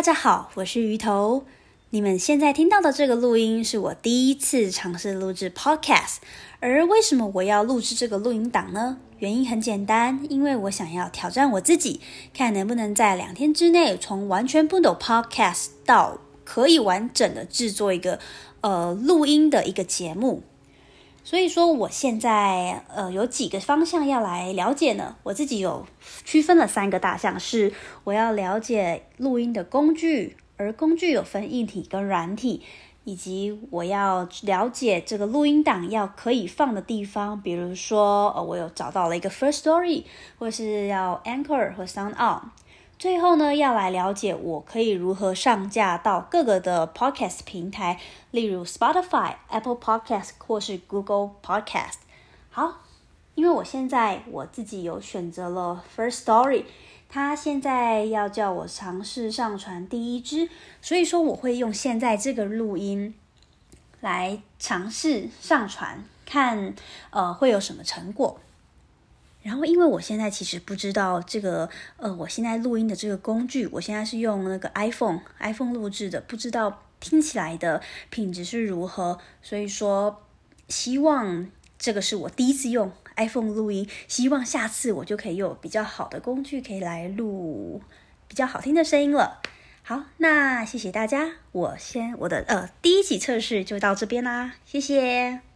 大家好，我是鱼头。你们现在听到的这个录音是我第一次尝试录制 Podcast。而为什么我要录制这个录音档呢？原因很简单，因为我想要挑战我自己，看能不能在两天之内从完全不懂 Podcast 到可以完整的制作一个呃录音的一个节目。所以说，我现在呃有几个方向要来了解呢。我自己有区分了三个大项，是我要了解录音的工具，而工具有分硬体跟软体，以及我要了解这个录音档要可以放的地方，比如说呃我有找到了一个 First Story，或是要 Anchor 或 Sound On。最后呢，要来了解我可以如何上架到各个的 podcast 平台，例如 Spotify、Apple Podcast 或是 Google Podcast。好，因为我现在我自己有选择了 First Story，它现在要叫我尝试上传第一支，所以说我会用现在这个录音来尝试上传，看呃会有什么成果。然后，因为我现在其实不知道这个，呃，我现在录音的这个工具，我现在是用那个 iPhone，iPhone 录制的，不知道听起来的品质是如何。所以说，希望这个是我第一次用 iPhone 录音，希望下次我就可以有比较好的工具，可以来录比较好听的声音了。好，那谢谢大家，我先我的呃第一集测试就到这边啦，谢谢。